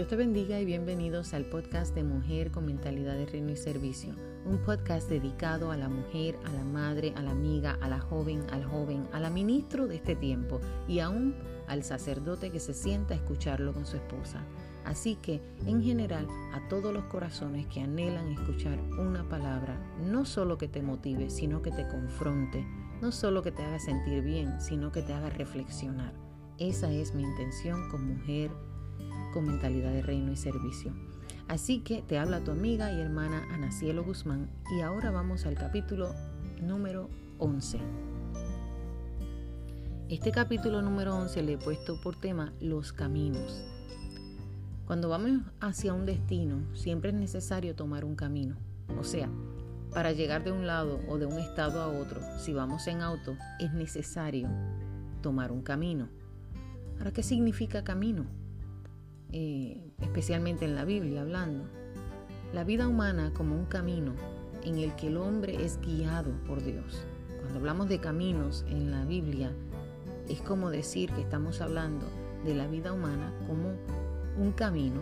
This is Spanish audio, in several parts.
Dios te bendiga y bienvenidos al podcast de Mujer con Mentalidad de Reino y Servicio, un podcast dedicado a la mujer, a la madre, a la amiga, a la joven, al joven, a la ministro de este tiempo y aún al sacerdote que se sienta a escucharlo con su esposa. Así que, en general, a todos los corazones que anhelan escuchar una palabra, no solo que te motive, sino que te confronte, no solo que te haga sentir bien, sino que te haga reflexionar. Esa es mi intención con Mujer con mentalidad de reino y servicio. Así que te habla tu amiga y hermana Ana Cielo Guzmán y ahora vamos al capítulo número 11. Este capítulo número 11 le he puesto por tema los caminos. Cuando vamos hacia un destino, siempre es necesario tomar un camino. O sea, para llegar de un lado o de un estado a otro, si vamos en auto, es necesario tomar un camino. Ahora, ¿qué significa camino? Especialmente en la Biblia hablando, la vida humana como un camino en el que el hombre es guiado por Dios. Cuando hablamos de caminos en la Biblia, es como decir que estamos hablando de la vida humana como un camino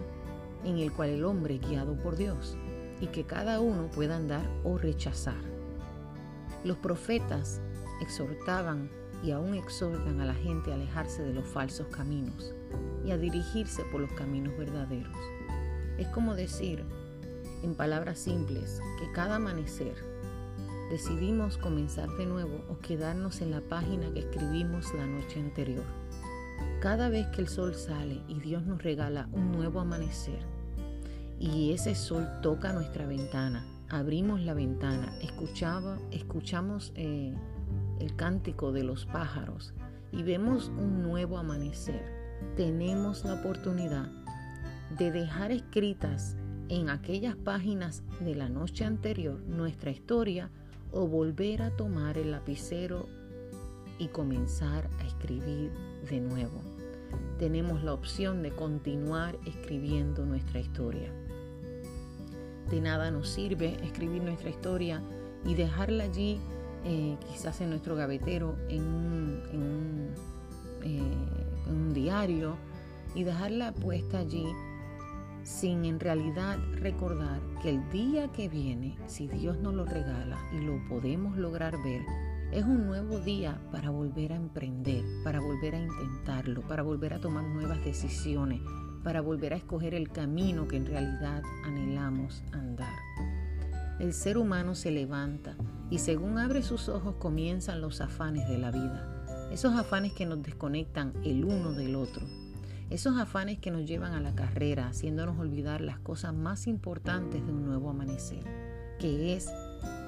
en el cual el hombre es guiado por Dios y que cada uno pueda andar o rechazar. Los profetas exhortaban y aún exhortan a la gente a alejarse de los falsos caminos y a dirigirse por los caminos verdaderos. Es como decir, en palabras simples, que cada amanecer decidimos comenzar de nuevo o quedarnos en la página que escribimos la noche anterior. Cada vez que el sol sale y Dios nos regala un nuevo amanecer y ese sol toca nuestra ventana, abrimos la ventana, escuchaba, escuchamos eh, el cántico de los pájaros y vemos un nuevo amanecer, tenemos la oportunidad de dejar escritas en aquellas páginas de la noche anterior nuestra historia o volver a tomar el lapicero y comenzar a escribir de nuevo. Tenemos la opción de continuar escribiendo nuestra historia. De nada nos sirve escribir nuestra historia y dejarla allí eh, quizás en nuestro gavetero, en un, eh, en un diario y dejarla puesta allí sin en realidad recordar que el día que viene, si Dios nos lo regala y lo podemos lograr ver, es un nuevo día para volver a emprender, para volver a intentarlo, para volver a tomar nuevas decisiones, para volver a escoger el camino que en realidad anhelamos andar. El ser humano se levanta y según abre sus ojos comienzan los afanes de la vida. Esos afanes que nos desconectan el uno del otro. Esos afanes que nos llevan a la carrera, haciéndonos olvidar las cosas más importantes de un nuevo amanecer, que es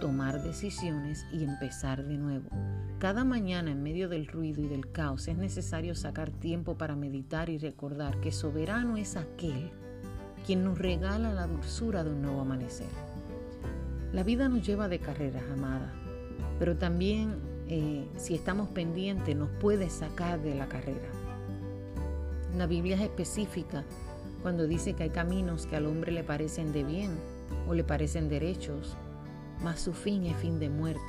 tomar decisiones y empezar de nuevo. Cada mañana en medio del ruido y del caos es necesario sacar tiempo para meditar y recordar que soberano es aquel quien nos regala la dulzura de un nuevo amanecer. La vida nos lleva de carreras, amada, pero también eh, si estamos pendientes nos puede sacar de la carrera. La Biblia es específica cuando dice que hay caminos que al hombre le parecen de bien o le parecen derechos, mas su fin es fin de muerte.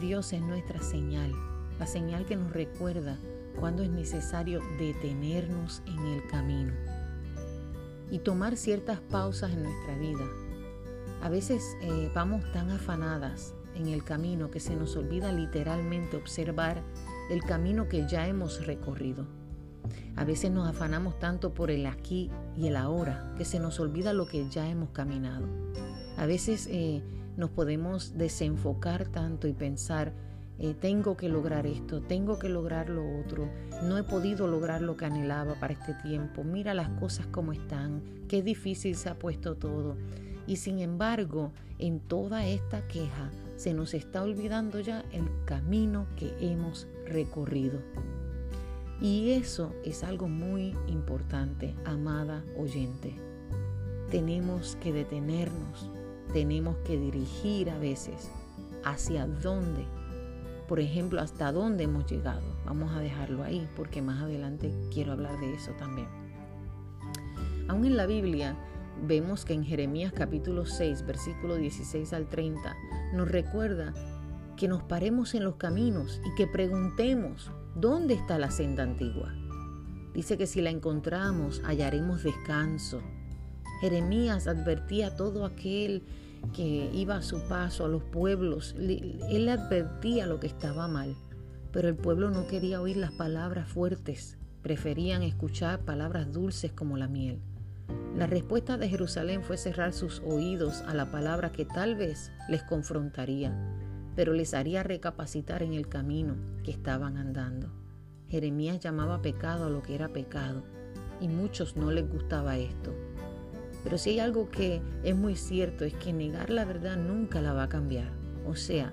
Dios es nuestra señal, la señal que nos recuerda cuando es necesario detenernos en el camino y tomar ciertas pausas en nuestra vida a veces eh, vamos tan afanadas en el camino que se nos olvida literalmente observar el camino que ya hemos recorrido. A veces nos afanamos tanto por el aquí y el ahora que se nos olvida lo que ya hemos caminado. A veces eh, nos podemos desenfocar tanto y pensar, eh, tengo que lograr esto, tengo que lograr lo otro, no he podido lograr lo que anhelaba para este tiempo, mira las cosas como están, qué difícil se ha puesto todo. Y sin embargo, en toda esta queja se nos está olvidando ya el camino que hemos recorrido. Y eso es algo muy importante, amada oyente. Tenemos que detenernos, tenemos que dirigir a veces hacia dónde, por ejemplo, hasta dónde hemos llegado. Vamos a dejarlo ahí porque más adelante quiero hablar de eso también. Aún en la Biblia vemos que en Jeremías capítulo 6, versículo 16 al 30, nos recuerda que nos paremos en los caminos y que preguntemos, ¿dónde está la senda antigua? Dice que si la encontramos hallaremos descanso. Jeremías advertía a todo aquel que iba a su paso a los pueblos. Él advertía lo que estaba mal, pero el pueblo no quería oír las palabras fuertes, preferían escuchar palabras dulces como la miel. La respuesta de Jerusalén fue cerrar sus oídos a la palabra que tal vez les confrontaría, pero les haría recapacitar en el camino que estaban andando. Jeremías llamaba pecado a lo que era pecado, y muchos no les gustaba esto. Pero si hay algo que es muy cierto es que negar la verdad nunca la va a cambiar. O sea,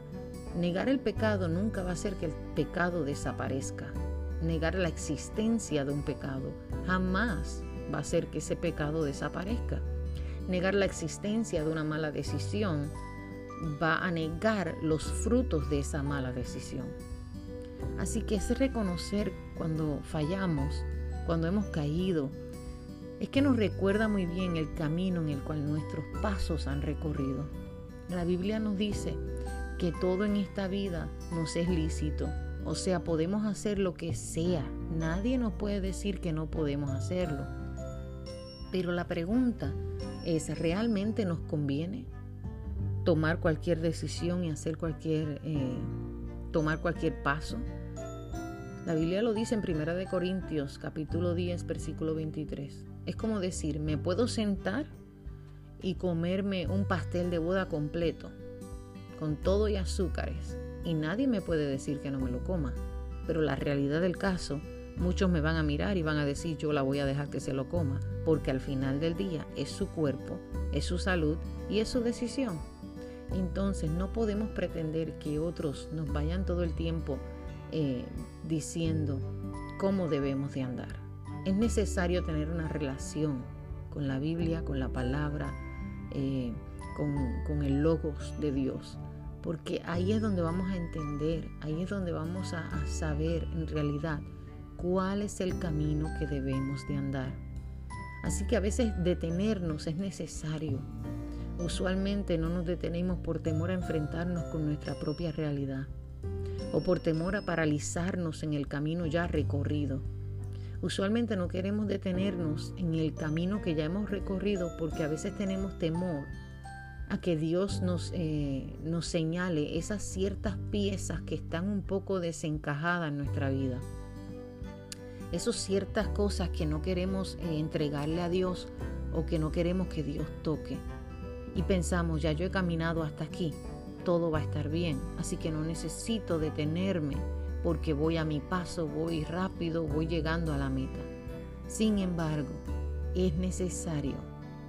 negar el pecado nunca va a hacer que el pecado desaparezca. Negar la existencia de un pecado jamás va a hacer que ese pecado desaparezca. Negar la existencia de una mala decisión va a negar los frutos de esa mala decisión. Así que es reconocer cuando fallamos, cuando hemos caído, es que nos recuerda muy bien el camino en el cual nuestros pasos han recorrido. La Biblia nos dice que todo en esta vida nos es lícito, o sea, podemos hacer lo que sea, nadie nos puede decir que no podemos hacerlo. Pero la pregunta es, ¿realmente nos conviene tomar cualquier decisión y hacer cualquier, eh, tomar cualquier paso? La Biblia lo dice en 1 Corintios capítulo 10 versículo 23. Es como decir, me puedo sentar y comerme un pastel de boda completo, con todo y azúcares, y nadie me puede decir que no me lo coma. Pero la realidad del caso, muchos me van a mirar y van a decir, yo la voy a dejar que se lo coma, porque al final del día es su cuerpo, es su salud y es su decisión. Entonces no podemos pretender que otros nos vayan todo el tiempo eh, diciendo cómo debemos de andar. Es necesario tener una relación con la Biblia, con la palabra, eh, con, el logos de Dios, porque ahí es donde vamos a entender, ahí es donde vamos a, a saber en realidad cuál es el camino que debemos de andar. Así que a veces detenernos es necesario. Usualmente no nos detenemos por temor a enfrentarnos con nuestra propia realidad o por temor a paralizarnos en el camino ya recorrido. Usualmente no queremos detenernos en el camino que ya hemos recorrido porque a veces tenemos temor a que Dios nos, eh, nos señale esas ciertas piezas que están un poco desencajadas en nuestra vida. Esas ciertas cosas que no queremos eh, entregarle a Dios o que no queremos que Dios toque. Y pensamos, ya yo he caminado hasta aquí, todo va a estar bien, así que no necesito detenerme porque voy a mi paso, voy rápido, voy llegando a la meta. Sin embargo, es necesario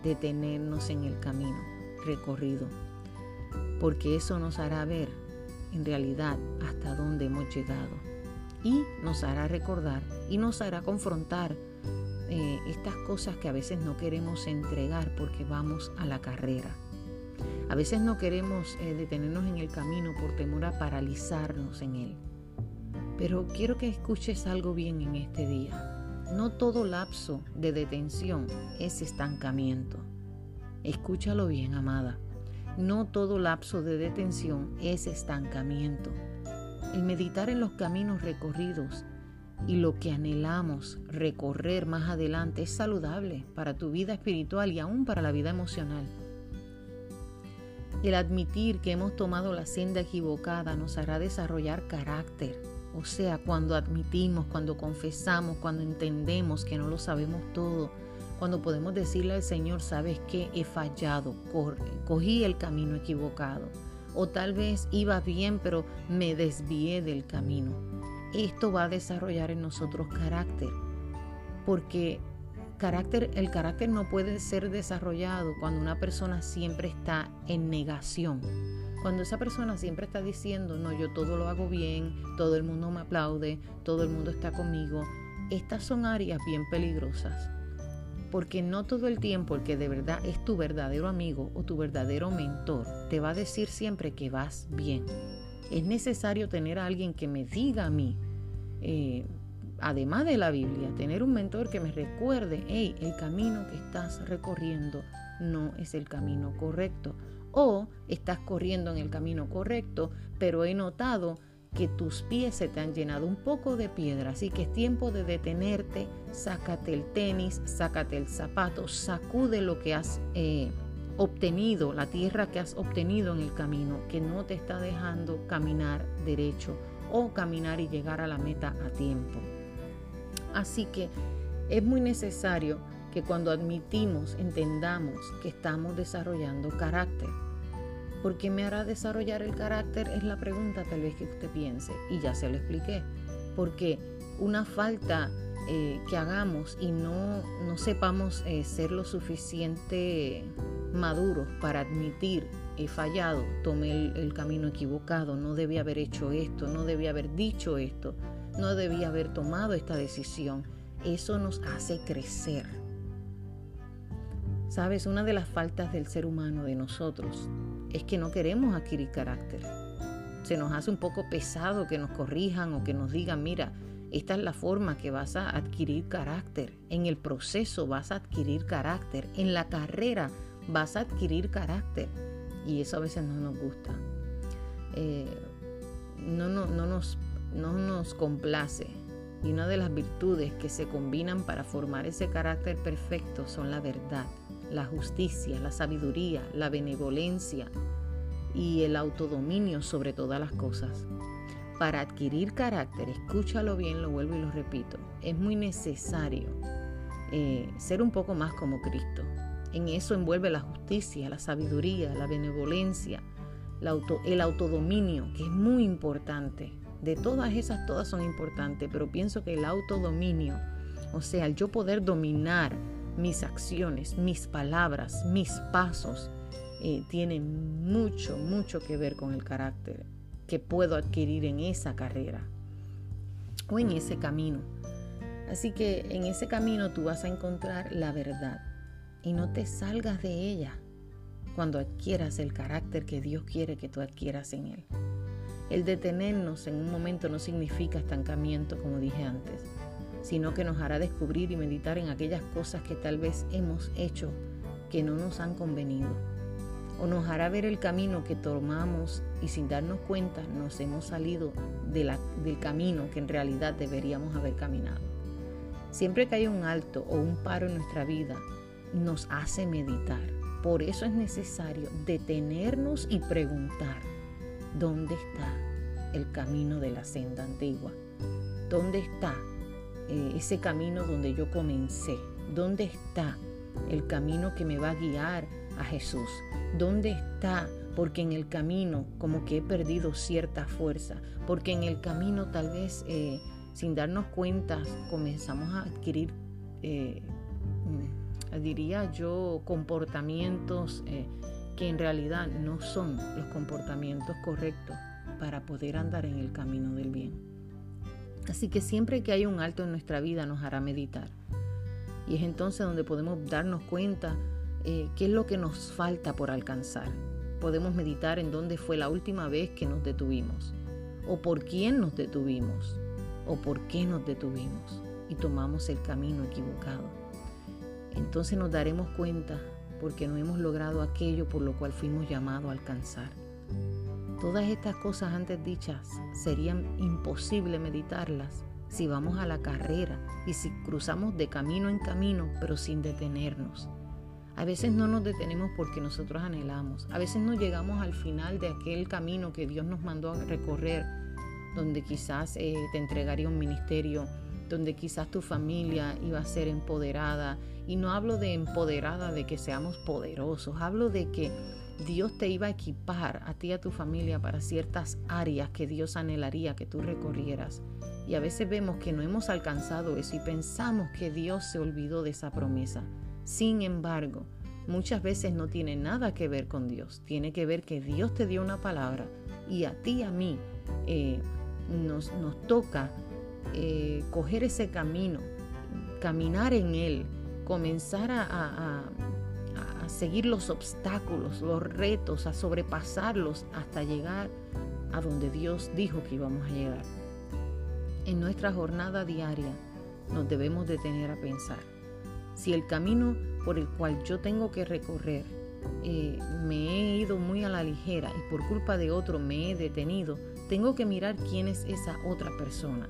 detenernos en el camino recorrido, porque eso nos hará ver en realidad hasta dónde hemos llegado y nos hará recordar y nos hará confrontar eh, estas cosas que a veces no queremos entregar porque vamos a la carrera. A veces no queremos eh, detenernos en el camino por temor a paralizarnos en él. Pero quiero que escuches algo bien en este día. No todo lapso de detención es estancamiento. Escúchalo bien, amada. No todo lapso de detención es estancamiento. El meditar en los caminos recorridos y lo que anhelamos recorrer más adelante es saludable para tu vida espiritual y aún para la vida emocional. El admitir que hemos tomado la senda equivocada nos hará desarrollar carácter o sea, cuando admitimos, cuando confesamos, cuando entendemos que no lo sabemos todo, cuando podemos decirle al Señor, sabes que he fallado, cogí el camino equivocado. O tal vez iba bien, pero me desvié del camino. Esto va a desarrollar en nosotros carácter. Porque carácter, el carácter no puede ser desarrollado cuando una persona siempre está en negación cuando esa persona siempre está diciendo, no, yo todo lo hago bien, todo el mundo me aplaude, todo el mundo está conmigo, estas son áreas bien peligrosas. Porque no todo el tiempo el que de verdad es tu verdadero amigo o tu verdadero mentor te va a decir siempre que vas bien. Es necesario tener a alguien que me diga a mí, eh, además de la Biblia, tener un mentor que me recuerde, hey, el camino que estás recorriendo no es el camino correcto o estás corriendo en el camino correcto, pero he notado que tus pies se te han llenado un poco de piedra, así que es tiempo de detenerte, sácate el tenis, sácate el zapato, sacude lo que has eh, obtenido, la tierra que has obtenido en el camino, que no te está dejando caminar derecho o caminar y llegar a la meta a tiempo. Así que es muy necesario que cuando admitimos, entendamos que estamos desarrollando carácter. ¿Por qué me hará desarrollar el carácter? Es la pregunta tal vez que usted piense y ya se lo expliqué. Porque una falta eh, que hagamos y no, no sepamos eh, ser lo suficiente maduros para admitir he fallado, tomé el, el, camino equivocado, no debía haber hecho esto, no debía haber dicho esto, no debía haber tomado esta decisión. Eso nos hace crecer. Sabes, una de las faltas del ser humano, de nosotros, es que no queremos adquirir carácter. Se nos hace un poco pesado que nos corrijan o que nos digan, mira, esta es la forma que vas a adquirir carácter. En el proceso vas a adquirir carácter. En la carrera vas a adquirir carácter. Y eso a veces no nos gusta. Eh, no, no, no, nos, no nos complace. Y una de las virtudes que se combinan para formar ese carácter perfecto son la verdad, la justicia, la sabiduría, la benevolencia y el autodominio sobre todas las cosas. Para adquirir carácter, escúchalo bien, lo vuelvo y lo repito, es muy necesario eh, ser un poco más como Cristo. En eso envuelve la justicia, la sabiduría, la benevolencia, el autodominio, que es muy importante. De todas esas, todas son importantes, pero pienso que el autodominio, o sea, el yo poder dominar mis acciones, mis palabras, mis pasos, eh, tiene mucho, mucho que ver con el carácter que puedo adquirir en esa carrera o en ese camino. Así que en ese camino tú vas a encontrar la verdad y no te salgas de ella cuando adquieras el carácter que Dios quiere que tú adquieras en Él. El detenernos en un momento no significa estancamiento, como dije antes sino que nos hará descubrir y meditar en aquellas cosas que tal vez hemos hecho que no nos han convenido. O nos hará ver el camino que tomamos y sin darnos cuenta nos hemos salido del camino que en realidad deberíamos haber caminado. Siempre que hay un alto o un paro en nuestra vida, nos hace meditar. Por eso es necesario detenernos y preguntar, ¿dónde está el camino de la senda antigua? ¿Dónde está eh, ese camino donde yo comencé? ¿Dónde está el camino que me va a guiar a Jesús? ¿Dónde está? Porque en el camino como que he perdido cierta fuerza, porque en el camino tal vez eh, sin darnos cuenta comenzamos a adquirir, eh, mm, diría yo, comportamientos que en realidad no son los comportamientos correctos para poder andar en el camino del bien. Así que siempre que hay un alto en nuestra vida nos hará meditar. Y es entonces donde podemos darnos cuenta eh, qué es lo que nos falta por alcanzar. Podemos meditar en dónde fue la última vez que nos detuvimos, o por quién nos detuvimos, o por qué nos detuvimos y tomamos el camino equivocado. Entonces nos daremos cuenta porque no hemos logrado aquello por lo cual fuimos llamados a alcanzar. Todas estas cosas antes dichas serían imposible meditarlas si vamos a la carrera y si cruzamos de camino en camino, pero sin detenernos. A veces no nos detenemos porque nosotros anhelamos. A veces no llegamos al final de aquel camino que Dios nos mandó a recorrer, donde quizás eh, te entregaría un ministerio, donde quizás tu familia iba a ser empoderada. Y no hablo de empoderada de que seamos poderosos, hablo de que Dios te iba a equipar a ti y a tu familia para ciertas áreas que Dios anhelaría que tú recorrieras. Y a veces vemos que no hemos alcanzado eso y pensamos que Dios se olvidó de esa promesa. Sin embargo, muchas veces no tiene nada que ver con Dios. Tiene que ver que Dios te dio una palabra y a ti y a mí eh, nos, toca eh, coger ese camino, caminar en él, comenzar a seguir los obstáculos, los retos, a sobrepasarlos hasta llegar a donde Dios dijo que íbamos a llegar. En nuestra jornada diaria nos debemos detener a pensar, si el camino por el cual yo tengo que recorrer eh, me he ido muy a la ligera y por culpa de otro me he detenido, tengo que mirar quién es esa otra persona.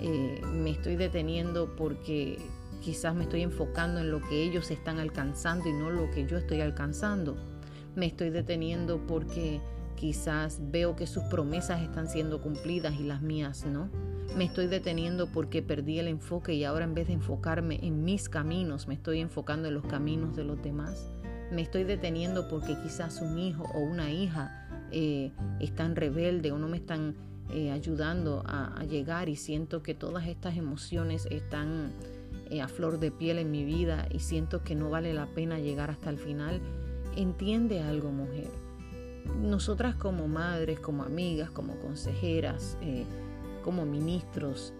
Eh, me estoy deteniendo porque quizás me estoy enfocando en lo que ellos están alcanzando y no lo que yo estoy alcanzando. Me estoy deteniendo porque quizás veo que sus promesas están siendo cumplidas y las mías no. Me estoy deteniendo porque perdí el enfoque y ahora en vez de enfocarme en mis caminos, me estoy enfocando en los caminos de los demás. Me estoy deteniendo porque quizás un hijo o una hija eh, están rebelde o no me están eh, ayudando a, llegar y siento que todas estas emociones están a flor de piel en mi vida y siento que no vale la pena llegar hasta el final. Entiende algo, mujer. Nosotras como madres, como amigas, como consejeras, como ministros,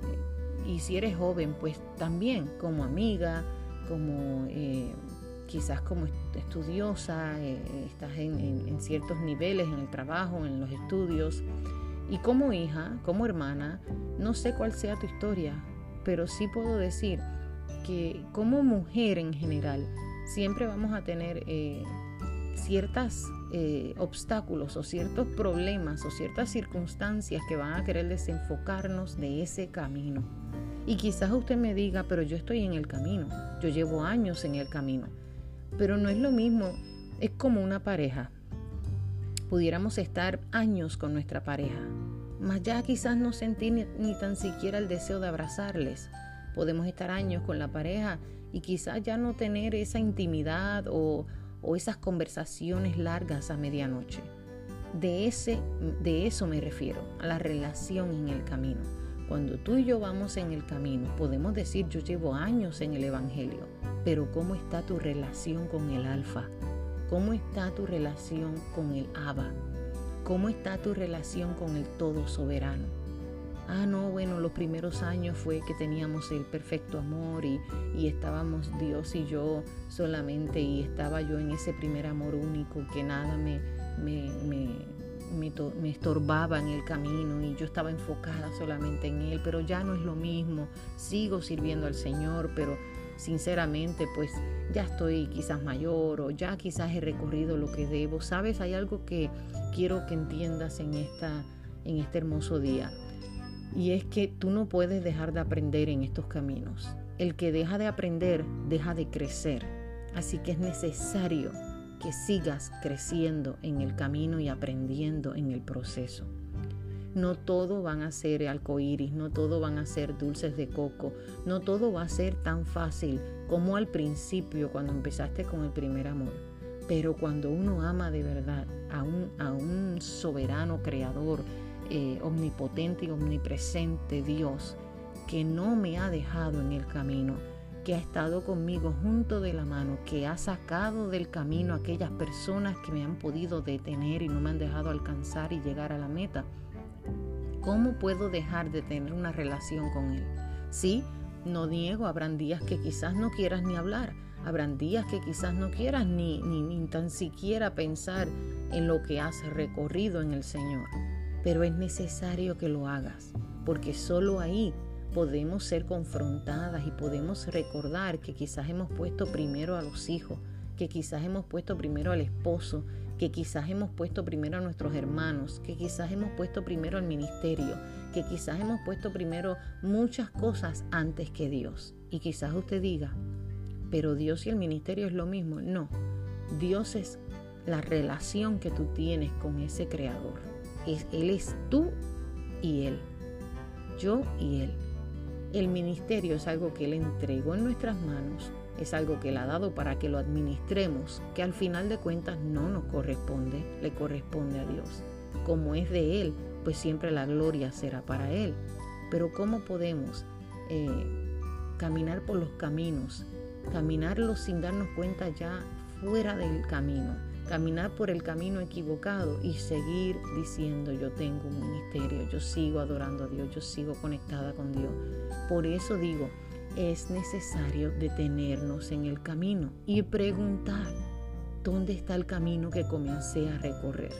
y si eres joven, pues también como amiga, como quizás como estudiosa, eh, estás en, ciertos niveles en el trabajo, en los estudios. Y como hija, como hermana, no sé cuál sea tu historia, pero sí puedo decir que como mujer en general, siempre vamos a tener eh, ciertos eh, obstáculos o ciertos problemas o ciertas circunstancias que van a querer desenfocarnos de ese camino. Y quizás usted me diga, pero yo estoy en el camino, yo llevo años en el camino. Pero no es lo mismo, es como una pareja. Pudiéramos estar años con nuestra pareja, mas ya quizás no sentir ni, tan siquiera el deseo de abrazarles. Podemos estar años con la pareja y quizás ya no tener esa intimidad o, o esas conversaciones largas a medianoche. De, ese, de eso me refiero, a la relación en el camino. Cuando tú y yo vamos en el camino, podemos decir yo llevo años en el Evangelio, pero ¿cómo está tu relación con el Alfa? ¿Cómo está tu relación con el Abba? ¿Cómo está tu relación con el Todo Soberano? Ah, no, bueno, los primeros años fue que teníamos el perfecto amor y, estábamos Dios y yo solamente y estaba yo en ese primer amor único que nada me, me, me me, estorbaba en el camino y yo estaba enfocada solamente en Él, pero ya no es lo mismo, sigo sirviendo al Señor, pero sinceramente pues ya estoy quizás mayor o ya quizás he recorrido lo que debo. Sabes, hay algo que quiero que entiendas en, esta, en este hermoso día y es que tú no puedes dejar de aprender en estos caminos. El que deja de aprender deja de crecer. Así que es necesario que sigas creciendo en el camino y aprendiendo en el proceso. No todo van a ser arcoíris, no todo van a ser dulces de coco, no todo va a ser tan fácil como al principio cuando empezaste con el primer amor. Pero cuando uno ama de verdad a un, a un soberano creador, eh, omnipotente y omnipresente Dios, que no me ha dejado en el camino, que ha estado conmigo junto de la mano, que ha sacado del camino aquellas personas que me han podido detener y no me han dejado alcanzar y llegar a la meta. ¿Cómo puedo dejar de tener una relación con Él? Sí, no niego, habrán días que quizás no quieras ni hablar, habrán días que quizás no quieras ni, ni, ni tan siquiera pensar en lo que has recorrido en el Señor, pero es necesario que lo hagas, porque solo ahí podemos ser confrontadas y podemos recordar que quizás hemos puesto primero a los hijos, que quizás hemos puesto primero al esposo, que quizás hemos puesto primero a nuestros hermanos, que quizás hemos puesto primero al ministerio, que quizás hemos puesto primero muchas cosas antes que Dios. Y quizás usted diga, pero Dios y el ministerio es lo mismo. No, Dios es la relación que tú tienes con ese creador. Él es tú y Él. Yo y Él. El ministerio es algo que Él entregó en nuestras manos, es algo que Él ha dado para que lo administremos, que al final de cuentas no nos corresponde, le corresponde a Dios. Como es de Él, pues siempre la gloria será para Él. Pero ¿cómo podemos eh, caminar por los caminos, caminarlos sin darnos cuenta ya fuera del camino? Caminar por el camino equivocado y seguir diciendo yo tengo un ministerio, yo sigo adorando a Dios, yo sigo conectada con Dios. Por eso digo, es necesario detenernos en el camino y preguntar, ¿dónde está el camino que comencé a recorrer?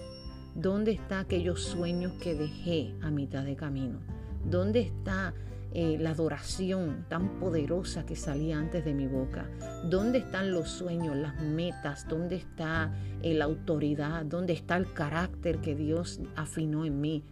¿Dónde están aquellos sueños que dejé a mitad de camino? ¿Dónde está eh, la adoración tan poderosa que salía antes de mi boca? ¿Dónde están los sueños, las metas? ¿Dónde está eh, la autoridad? ¿Dónde está el carácter que Dios afinó en mí?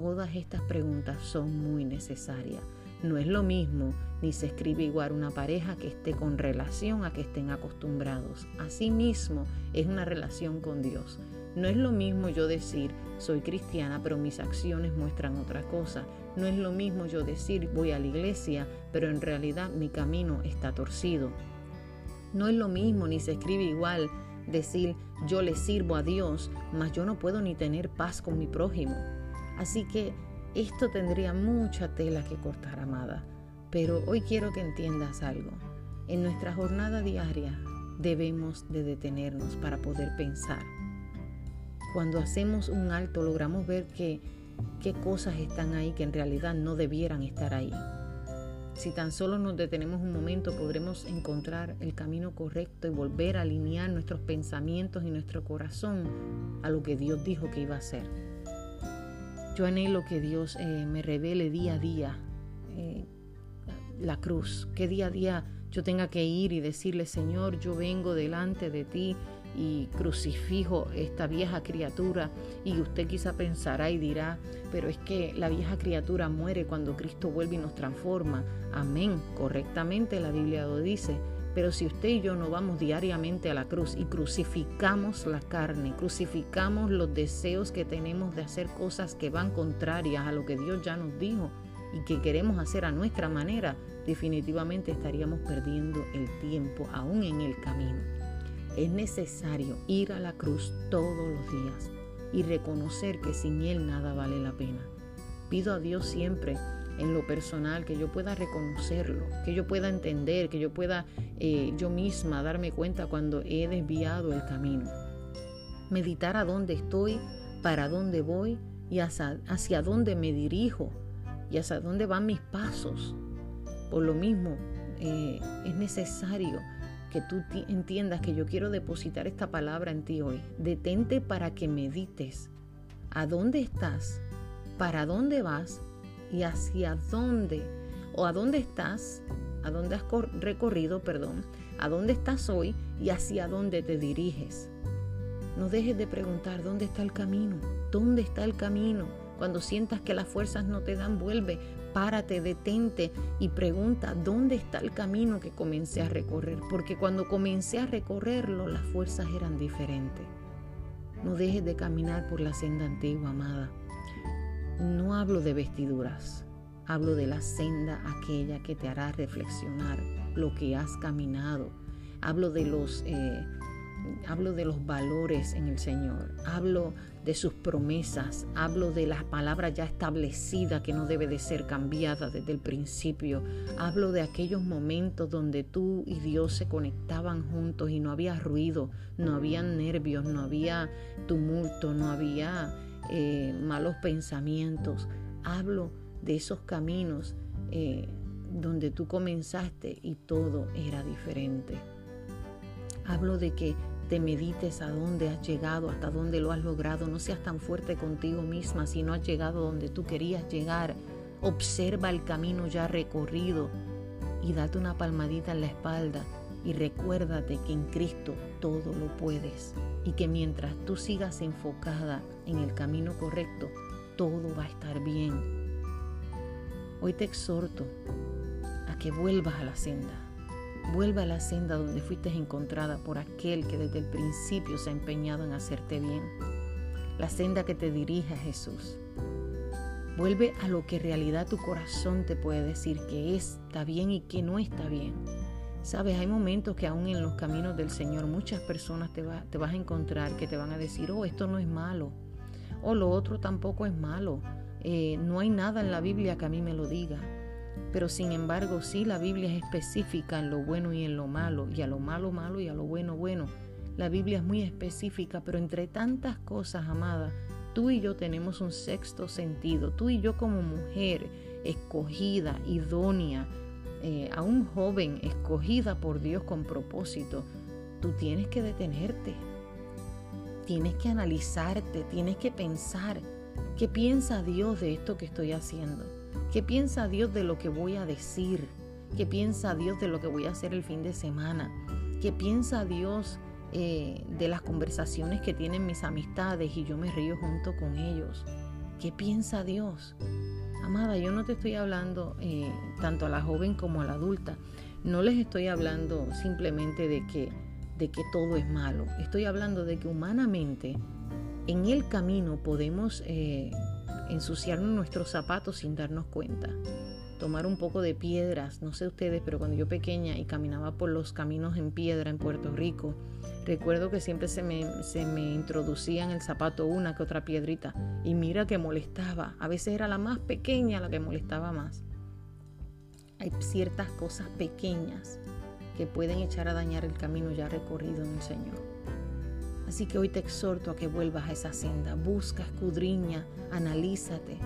todas estas preguntas son muy necesarias. No es lo mismo ni se escribe igual una pareja que esté con relación a que estén acostumbrados. Asimismo, es una relación con Dios. No es lo mismo yo decir soy cristiana, pero mis acciones muestran otra cosa. No es lo mismo yo decir voy a la iglesia, pero en realidad mi camino está torcido. No es lo mismo ni se escribe igual decir yo le sirvo a Dios, mas yo no puedo ni tener paz con mi prójimo. Así que esto tendría mucha tela que cortar, amada. Pero hoy quiero que entiendas algo. En nuestra jornada diaria debemos de detenernos para poder pensar. Cuando hacemos un alto logramos ver que qué cosas están ahí que en realidad no debieran estar ahí. Si tan solo nos detenemos un momento, podremos encontrar el camino correcto y volver a alinear nuestros pensamientos y nuestro corazón a lo que Dios dijo que iba a hacer. Yo anhelo que Dios eh, me revele día a día eh, la cruz, que día a día yo tenga que ir y decirle, Señor, yo vengo delante de ti y crucifijo esta vieja criatura y usted quizá pensará y dirá, pero es que la vieja criatura muere cuando Cristo vuelve y nos transforma. Amén, correctamente la Biblia lo dice. Pero si usted y yo no vamos diariamente a la cruz y crucificamos la carne, crucificamos los deseos que tenemos de hacer cosas que van contrarias a lo que Dios ya nos dijo y que queremos hacer a nuestra manera, definitivamente estaríamos perdiendo el tiempo aún en el camino. Es necesario ir a la cruz todos los días y reconocer que sin Él nada vale la pena. Pido a Dios siempre en lo personal que yo pueda reconocerlo, que yo pueda entender, que yo pueda eh, yo misma darme cuenta cuando he desviado el camino. Meditar a dónde estoy, para dónde voy y hacia, dónde me dirijo y hacia dónde van mis pasos. Por lo mismo, eh, es necesario que tú entiendas que yo quiero depositar esta palabra en ti hoy. Detente para que medites a dónde estás, para dónde vas y hacia dónde o a dónde estás, a dónde has recorrido, perdón, a dónde estás hoy y hacia dónde te diriges. No dejes de preguntar dónde está el camino, dónde está el camino. Cuando sientas que las fuerzas no te dan, vuelve, párate, detente y pregunta dónde está el camino que comencé a recorrer, porque cuando comencé a recorrerlo las fuerzas eran diferentes. No dejes de caminar por la senda antigua, amada. No hablo de vestiduras, hablo de la senda aquella que te hará reflexionar lo que has caminado. Hablo de los eh, hablo de los valores en el Señor, hablo de sus promesas, hablo de las palabras ya establecidas que no debe de ser cambiada desde el principio, hablo de aquellos momentos donde tú y Dios se conectaban juntos y no había ruido, no había nervios, no había tumulto, no había eh, malos pensamientos, hablo de esos caminos eh, donde tú comenzaste y todo era diferente. Hablo de que te medites a dónde has llegado, hasta dónde lo has logrado. No seas tan fuerte contigo misma si no has llegado donde tú querías llegar. Observa el camino ya recorrido y date una palmadita en la espalda y recuérdate que en Cristo todo lo puedes y que mientras tú sigas enfocada en el camino correcto, todo va a estar bien. Hoy te exhorto a que vuelvas a la senda, Vuelve a la senda donde fuiste encontrada por aquel que desde el principio se ha empeñado en hacerte bien. La senda que te dirige a Jesús. Vuelve a lo que en realidad tu corazón te puede decir que está bien y que no está bien. Sabes, hay momentos que aún en los caminos del Señor muchas personas te, te vas a encontrar que te van a decir, oh, esto no es malo, o lo otro tampoco es malo. Eh, no hay nada en la Biblia que a mí me lo diga. Pero sin embargo, sí, la Biblia es específica en lo bueno y en lo malo, y a lo malo malo y a lo bueno bueno. La Biblia es muy específica, pero entre tantas cosas, amada, tú y yo tenemos un sexto sentido. Tú y yo como mujer escogida, idónea, eh, a un joven escogida por Dios con propósito, tú tienes que detenerte, tienes que analizarte, tienes que pensar qué piensa Dios de esto que estoy haciendo. ¿Qué piensa Dios de lo que voy a decir? ¿Qué piensa Dios de lo que voy a hacer el fin de semana? ¿Qué piensa Dios eh, de las conversaciones que tienen mis amistades y yo me río junto con ellos? ¿Qué piensa Dios? Amada, yo no te estoy hablando eh, tanto a la joven como a la adulta. No les estoy hablando simplemente de que, de que todo es malo. Estoy hablando de que humanamente en el camino podemos eh, ensuciarnos nuestros zapatos sin darnos cuenta tomar un poco de piedras, no sé ustedes, pero cuando yo pequeña y caminaba por los caminos en piedra en Puerto Rico, recuerdo que siempre se me, se me introducía en el zapato una que otra piedrita y mira que molestaba, a veces era la más pequeña la que molestaba más. Hay ciertas cosas pequeñas que pueden echar a dañar el camino ya recorrido en el Señor. Así que hoy te exhorto a que vuelvas a esa senda, busca, escudriña, analízate,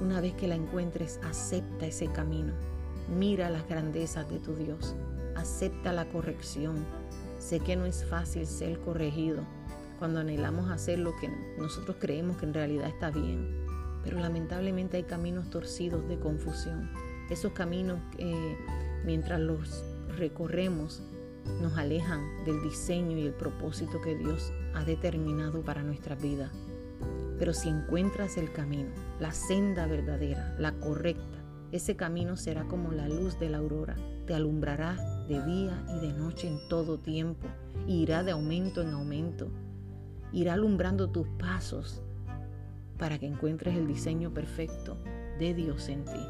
una vez que la encuentres, acepta ese camino. Mira las grandezas de tu Dios. Acepta la corrección. Sé que no es fácil ser corregido cuando anhelamos hacer lo que nosotros creemos que en realidad está bien. Pero lamentablemente hay caminos torcidos de confusión. Esos caminos, que mientras los recorremos, nos alejan del diseño y el propósito que Dios ha determinado para nuestra vida. Pero si encuentras el camino, la senda verdadera, la correcta, ese camino será como la luz de la aurora, te alumbrará de día y de noche en todo tiempo, irá de aumento en aumento, irá alumbrando tus pasos para que encuentres el diseño perfecto de Dios en ti.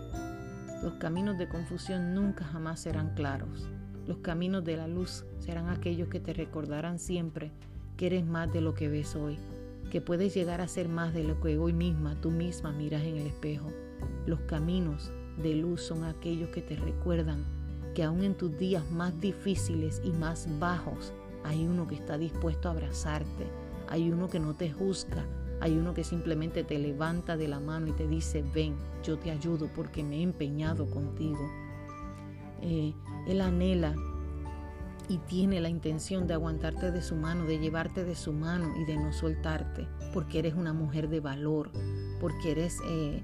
Los caminos de confusión nunca jamás serán claros. Los caminos de la luz serán aquellos que te recordarán siempre que eres más de lo que ves hoy que puedes llegar a ser más de lo que hoy misma tú misma miras en el espejo. Los caminos de luz son aquellos que te recuerdan que aún en tus días más difíciles y más bajos hay uno que está dispuesto a abrazarte, hay uno que no te juzga, hay uno que simplemente te levanta de la mano y te dice, ven, yo te ayudo porque me he empeñado contigo. Eh, él anhela y tiene la intención de aguantarte de su mano, de llevarte de su mano y de no soltarte, porque eres una mujer de valor, porque eres, eh,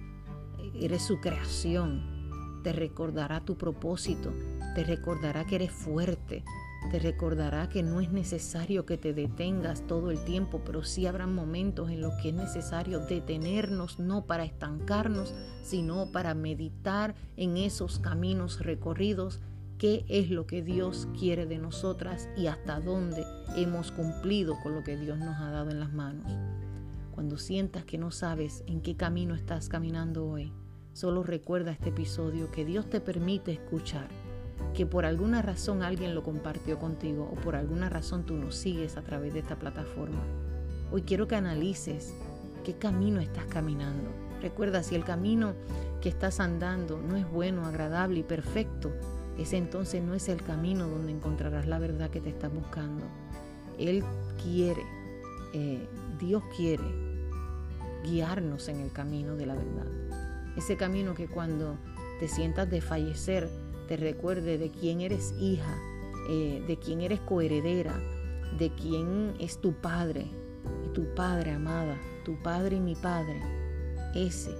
eres su creación. Te recordará tu propósito, te recordará que eres fuerte, te recordará que no es necesario que te detengas todo el tiempo, pero sí habrá momentos en los que es necesario detenernos, no para estancarnos, sino para meditar en esos caminos recorridos qué es lo que Dios quiere de nosotras y hasta dónde hemos cumplido con lo que Dios nos ha dado en las manos. Cuando sientas que no sabes en qué camino estás caminando hoy, solo recuerda este episodio que Dios te permite escuchar, que por alguna razón alguien lo compartió contigo o por alguna razón tú nos sigues a través de esta plataforma. Hoy quiero que analices qué camino estás caminando. Recuerda, si el camino que estás andando no es bueno, agradable y perfecto, ese entonces no es el camino donde encontrarás la verdad que te estás buscando. Él quiere, eh, Dios quiere guiarnos en el camino de la verdad. Ese camino que cuando te sientas de fallecer, te recuerde de quién eres hija, eh, de quién eres coheredera, de quién es tu padre y tu padre amada, tu padre y mi padre. Ese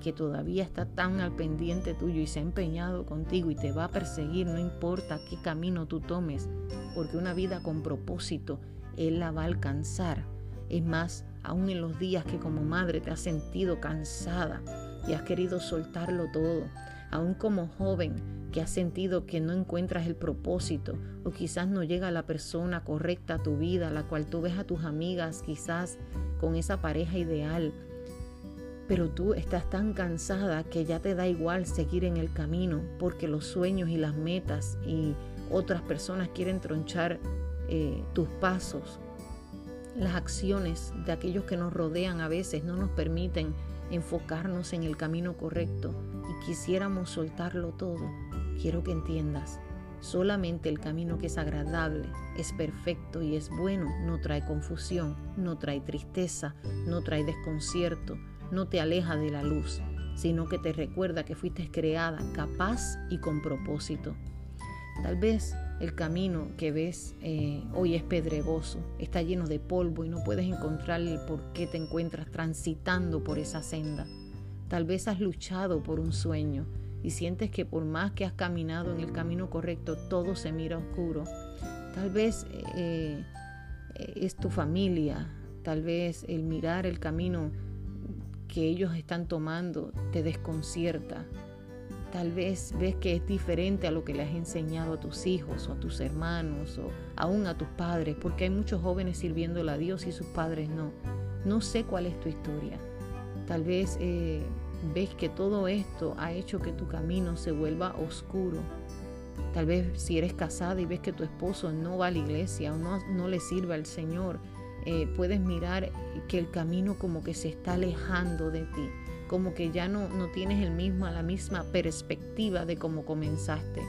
que todavía está tan al pendiente tuyo y se ha empeñado contigo y te va a perseguir, no importa qué camino tú tomes, porque una vida con propósito, Él la va a alcanzar. Es más, aún en los días que como madre te has sentido cansada y has querido soltarlo todo, aún como joven que has sentido que no encuentras el propósito o quizás no llega la persona correcta a tu vida, la cual tú ves a tus amigas quizás con esa pareja ideal pero tú estás tan cansada que ya te da igual seguir en el camino porque los sueños y las metas y otras personas quieren tronchar eh, tus pasos. Las acciones de aquellos que nos rodean a veces no nos permiten enfocarnos en el camino correcto y quisiéramos soltarlo todo. Quiero que entiendas, solamente el camino que es agradable, es perfecto y es bueno no trae confusión, no trae tristeza, no trae desconcierto, no te aleja de la luz, sino que te recuerda que fuiste creada capaz y con propósito. Tal vez el camino que ves eh, hoy es pedregoso, está lleno de polvo y no puedes encontrar el por qué te encuentras transitando por esa senda. Tal vez has luchado por un sueño y sientes que por más que has caminado en el camino correcto, todo se mira oscuro. Tal vez eh, es tu familia, tal vez el mirar el camino que ellos están tomando te desconcierta. Tal vez ves que es diferente a lo que le has enseñado a tus hijos o a tus hermanos o aún a tus padres, porque hay muchos jóvenes sirviendo a Dios y sus padres no. No sé cuál es tu historia. Tal vez eh, ves que todo esto ha hecho que tu camino se vuelva oscuro. Tal vez si eres casada y ves que tu esposo no va a la iglesia o no, no le sirve al Señor, eh, puedes mirar que el camino como que se está alejando de ti, como que ya no, no tienes el mismo, la misma perspectiva de cómo comenzaste.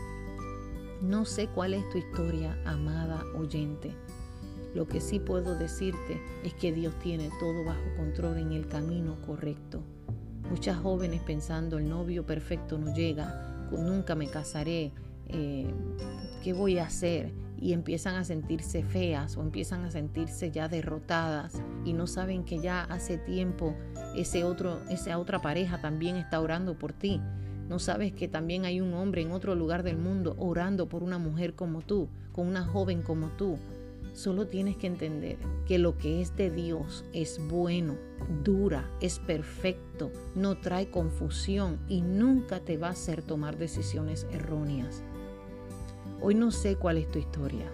No sé cuál es tu historia, amada oyente. Lo que sí puedo decirte es que Dios tiene todo bajo control en el camino correcto. Muchas jóvenes pensando el novio perfecto no llega, nunca me casaré, eh, ¿qué voy a hacer? Y empiezan a sentirse feas o empiezan a sentirse ya derrotadas y no saben que ya hace tiempo ese otro, esa otra pareja también está orando por ti. No sabes que también hay un hombre en otro lugar del mundo orando por una mujer como tú, con una joven como tú. Solo tienes que entender que lo que es de Dios es bueno, dura, es perfecto, no trae confusión y nunca te va a hacer tomar decisiones erróneas. Hoy no sé cuál es tu historia,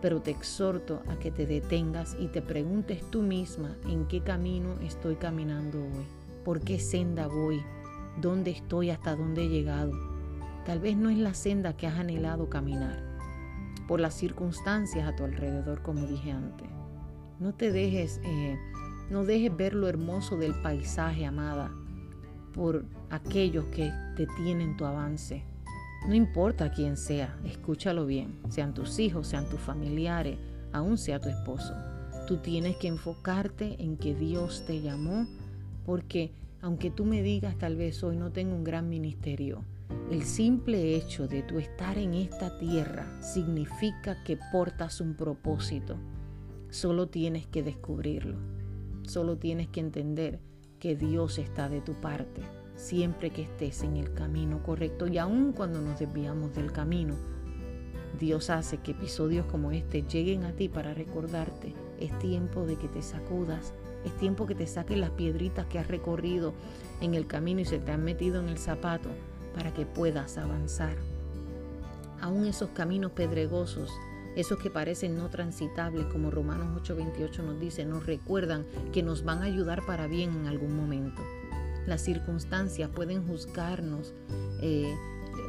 pero te exhorto a que te detengas y te preguntes tú misma en qué camino estoy caminando hoy, por qué senda voy, dónde estoy, hasta dónde he llegado. Tal vez no es la senda que has anhelado caminar, por las circunstancias a tu alrededor, como dije antes. No te dejes, eh, no dejes ver lo hermoso del paisaje, amada, por aquellos que detienen tu avance. No importa quién sea, escúchalo bien, sean tus hijos, sean tus familiares, aún sea tu esposo. Tú tienes que enfocarte en que Dios te llamó, porque aunque tú me digas tal vez hoy no tengo un gran ministerio, el simple hecho de tu estar en esta tierra significa que portas un propósito. Solo tienes que descubrirlo. Solo tienes que entender que Dios está de tu parte siempre que estés en el camino correcto y aun cuando nos desviamos del camino. Dios hace que episodios como este lleguen a ti para recordarte. Es tiempo de que te sacudas. Es tiempo que te saques las piedritas que has recorrido en el camino y se te han metido en el zapato para que puedas avanzar. Aún esos caminos pedregosos, esos que parecen no transitables, como Romanos 8:28 nos dice, nos recuerdan que nos van a ayudar para bien en algún momento. Las circunstancias pueden juzgarnos, eh,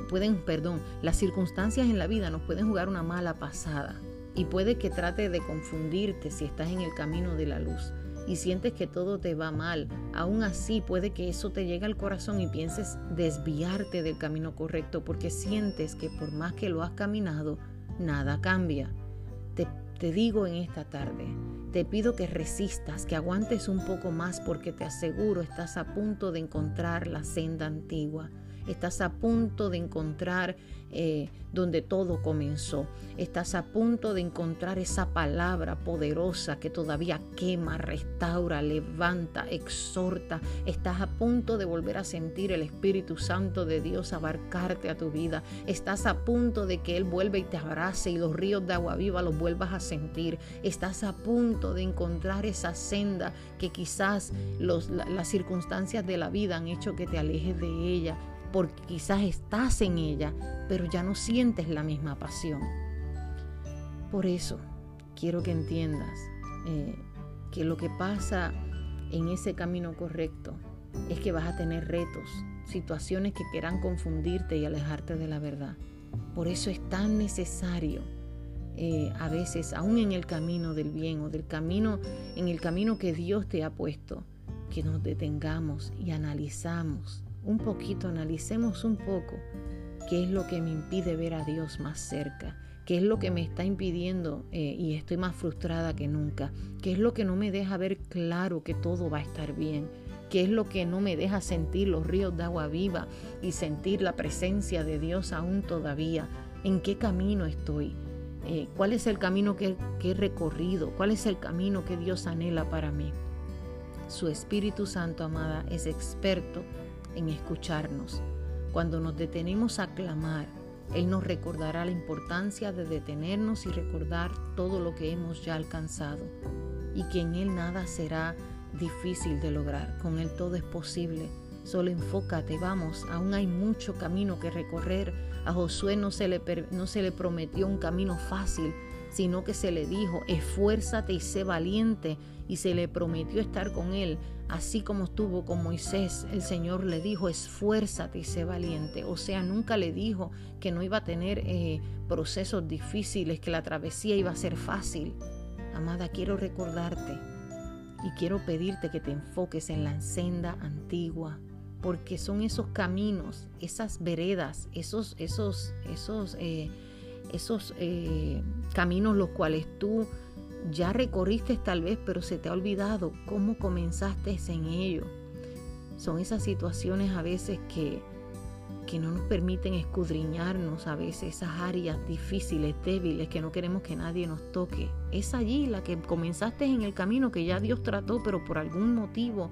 pueden, perdón, las circunstancias en la vida nos pueden jugar una mala pasada y puede que trate de confundirte si estás en el camino de la luz y sientes que todo te va mal, aún así puede que eso te llegue al corazón y pienses desviarte del camino correcto porque sientes que por más que lo has caminado, nada cambia. Te, te digo en esta tarde, te pido que resistas, que aguantes un poco más porque te aseguro estás a punto de encontrar la senda antigua. Estás a punto de encontrar eh, donde todo comenzó. Estás a punto de encontrar esa palabra poderosa que todavía quema, restaura, levanta, exhorta. Estás a punto de volver a sentir el Espíritu Santo de Dios abarcarte a tu vida. Estás a punto de que Él vuelva y te abrace y los ríos de agua viva los vuelvas a sentir. Estás a punto de encontrar esa senda que quizás las circunstancias de la vida han hecho que te alejes de ella porque quizás estás en ella, pero ya no sientes la misma pasión. Por eso quiero que entiendas eh, que lo que pasa en ese camino correcto es que vas a tener retos, situaciones que quieran confundirte y alejarte de la verdad. Por eso es tan necesario eh, a veces, aún en el camino del bien o del camino, en el camino que Dios te ha puesto, que nos detengamos y analizamos un poquito, analicemos un poco qué es lo que me impide ver a Dios más cerca, qué es lo que me está impidiendo eh, y estoy más frustrada que nunca, qué es lo que no me deja ver claro que todo va a estar bien, qué es lo que no me deja sentir los ríos de agua viva y sentir la presencia de Dios aún todavía, en qué camino estoy. Eh, cuál es el camino que he recorrido, cuál es el camino que Dios anhela para mí. Su Espíritu Santo, amada, es experto en escucharnos. Cuando nos detenemos a clamar, Él nos recordará la importancia de detenernos y recordar todo lo que hemos ya alcanzado y que en Él nada será difícil de lograr, con Él todo es posible. Solo enfócate, vamos, aún hay mucho camino que recorrer. A Josué no se le, no se le prometió un camino fácil, sino que se le dijo, esfuérzate y sé valiente, y se le prometió estar con él, así como estuvo con Moisés. El Señor le dijo, esfuérzate y sé valiente. O sea, nunca le dijo que no iba a tener eh, procesos difíciles, que la travesía iba a ser fácil. Amada, quiero recordarte y quiero pedirte que te enfoques en la senda antigua, porque son esos caminos, esas veredas, esos, esos, esos, eh, esos eh, caminos los cuales tú ya recorriste tal vez, pero se te ha olvidado cómo comenzaste en ello. Son esas situaciones a veces que, que no nos permiten escudriñarnos, a veces esas áreas difíciles, débiles, que no queremos que nadie nos toque. Es allí la que comenzaste en el camino que ya Dios trató, pero por algún motivo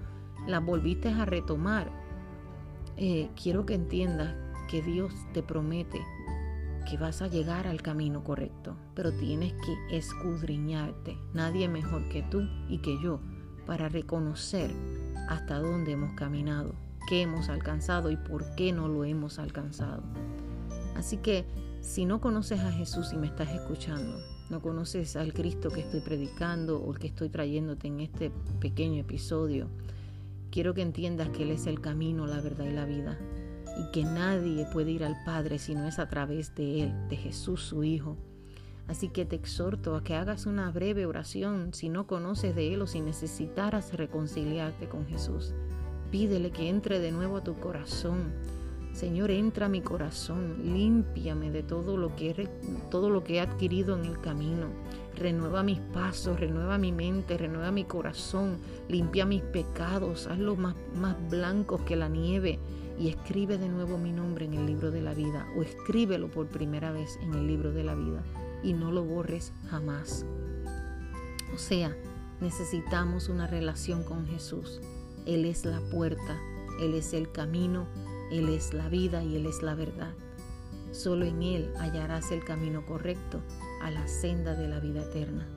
la volviste a retomar. Eh, quiero que entiendas que Dios te promete que vas a llegar al camino correcto, pero tienes que escudriñarte. Nadie mejor que tú y que yo para reconocer hasta dónde hemos caminado, qué hemos alcanzado y por qué no lo hemos alcanzado. Así que si no conoces a Jesús y me estás escuchando, no conoces al Cristo que estoy predicando o el que estoy trayéndote en este pequeño episodio, quiero que entiendas que Él es el camino, la verdad y la vida y que nadie puede ir al Padre si no es a través de Él, de Jesús su Hijo. Así que te exhorto a que hagas una breve oración si no conoces de Él o si necesitaras reconciliarte con Jesús. Pídele que entre de nuevo a tu corazón. Señor, entra a mi corazón, límpiame de todo lo que he, todo lo que he adquirido en el camino. Renueva mis pasos, renueva mi mente, renueva mi corazón, limpia mis pecados, hazlos más, más blancos que la nieve y escribe de nuevo mi nombre en el libro de la vida o escríbelo por primera vez en el libro de la vida y no lo borres jamás. O sea, necesitamos una relación con Jesús. Él es la puerta, Él es el camino, Él es la vida y Él es la verdad. Solo en Él hallarás el camino correcto a la senda de la vida eterna.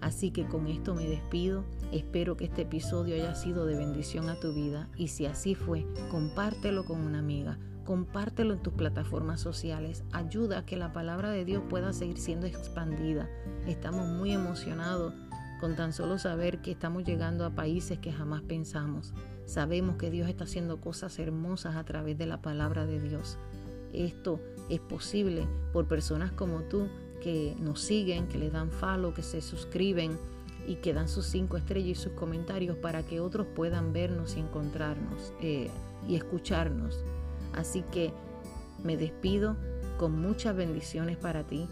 Así que con esto me despido. Espero que este episodio haya sido de bendición a tu vida y si así fue, compártelo con una amiga, compártelo en tus plataformas sociales, ayuda a que la palabra de Dios pueda seguir siendo expandida. Estamos muy emocionados con tan solo saber que estamos llegando a países que jamás pensamos. Sabemos que Dios está haciendo cosas hermosas a través de la palabra de Dios. Esto es posible por personas como tú que nos siguen, que le dan follow, que se suscriben y que dan sus cinco estrellas y sus comentarios para que otros puedan vernos y encontrarnos eh, y escucharnos. Así que me despido con muchas bendiciones para ti.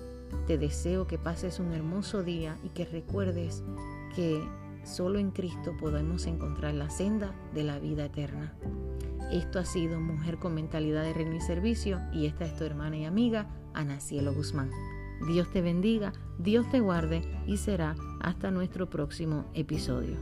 Te deseo que pases un hermoso día y que recuerdes que solo en Cristo podemos encontrar la senda de la vida eterna. Esto ha sido Mujer con Mentalidad de Reino y Servicio y esta es tu hermana y amiga Ana Cielo Guzmán. Dios te bendiga, Dios te guarde y será hasta nuestro próximo episodio.